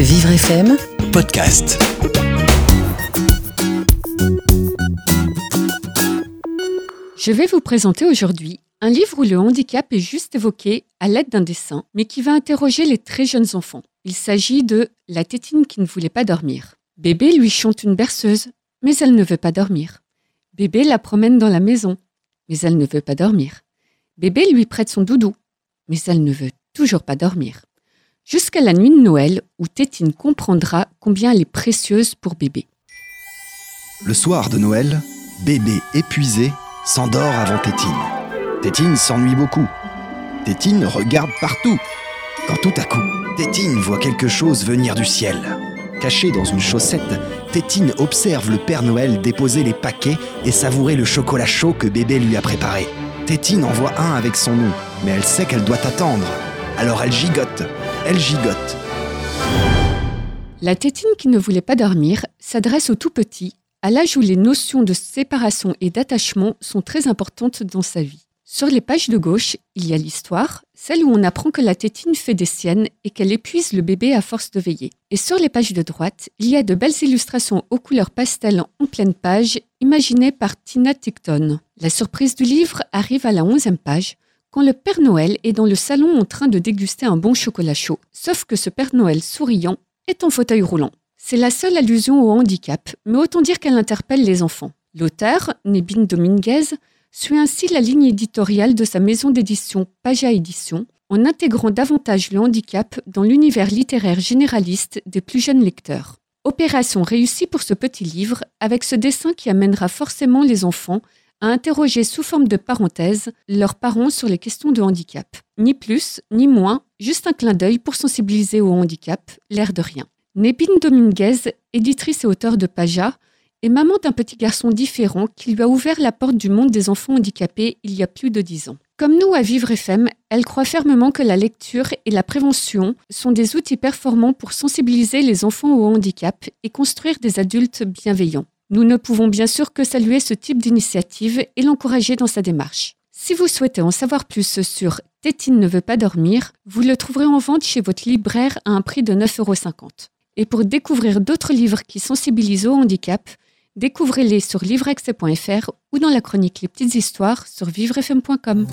Vivre FM, podcast. Je vais vous présenter aujourd'hui un livre où le handicap est juste évoqué à l'aide d'un dessin, mais qui va interroger les très jeunes enfants. Il s'agit de La tétine qui ne voulait pas dormir. Bébé lui chante une berceuse, mais elle ne veut pas dormir. Bébé la promène dans la maison, mais elle ne veut pas dormir. Bébé lui prête son doudou, mais elle ne veut toujours pas dormir. Jusqu'à la nuit de Noël où Tétine comprendra combien elle est précieuse pour bébé. Le soir de Noël, bébé épuisé s'endort avant Tétine. Tétine s'ennuie beaucoup. Tétine regarde partout. Quand tout à coup, Tétine voit quelque chose venir du ciel. Caché dans une chaussette, Tétine observe le Père Noël déposer les paquets et savourer le chocolat chaud que bébé lui a préparé. Tétine en voit un avec son nom, mais elle sait qu'elle doit attendre. Alors elle gigote, elle gigote. La tétine qui ne voulait pas dormir s'adresse au tout petit, à l'âge où les notions de séparation et d'attachement sont très importantes dans sa vie. Sur les pages de gauche, il y a l'histoire, celle où on apprend que la tétine fait des siennes et qu'elle épuise le bébé à force de veiller. Et sur les pages de droite, il y a de belles illustrations aux couleurs pastel en pleine page, imaginées par Tina Ticton. La surprise du livre arrive à la onzième page, quand le Père Noël est dans le salon en train de déguster un bon chocolat chaud, sauf que ce Père Noël souriant est en fauteuil roulant. C'est la seule allusion au handicap, mais autant dire qu'elle interpelle les enfants. L'auteur, Nebin Dominguez, suit ainsi la ligne éditoriale de sa maison d'édition Paja Édition, en intégrant davantage le handicap dans l'univers littéraire généraliste des plus jeunes lecteurs. Opération réussie pour ce petit livre, avec ce dessin qui amènera forcément les enfants à interroger sous forme de parenthèse leurs parents sur les questions de handicap. Ni plus, ni moins, juste un clin d'œil pour sensibiliser au handicap, l'air de rien. Népine Dominguez, éditrice et auteure de Paja, est maman d'un petit garçon différent qui lui a ouvert la porte du monde des enfants handicapés il y a plus de dix ans. Comme nous à Vivre FM, elle croit fermement que la lecture et la prévention sont des outils performants pour sensibiliser les enfants au handicap et construire des adultes bienveillants. Nous ne pouvons bien sûr que saluer ce type d'initiative et l'encourager dans sa démarche. Si vous souhaitez en savoir plus sur Tétine ne veut pas dormir, vous le trouverez en vente chez votre libraire à un prix de 9,50 euros. Et pour découvrir d'autres livres qui sensibilisent au handicap, découvrez-les sur livreaccès.fr ou dans la chronique Les petites histoires sur vivrefm.com.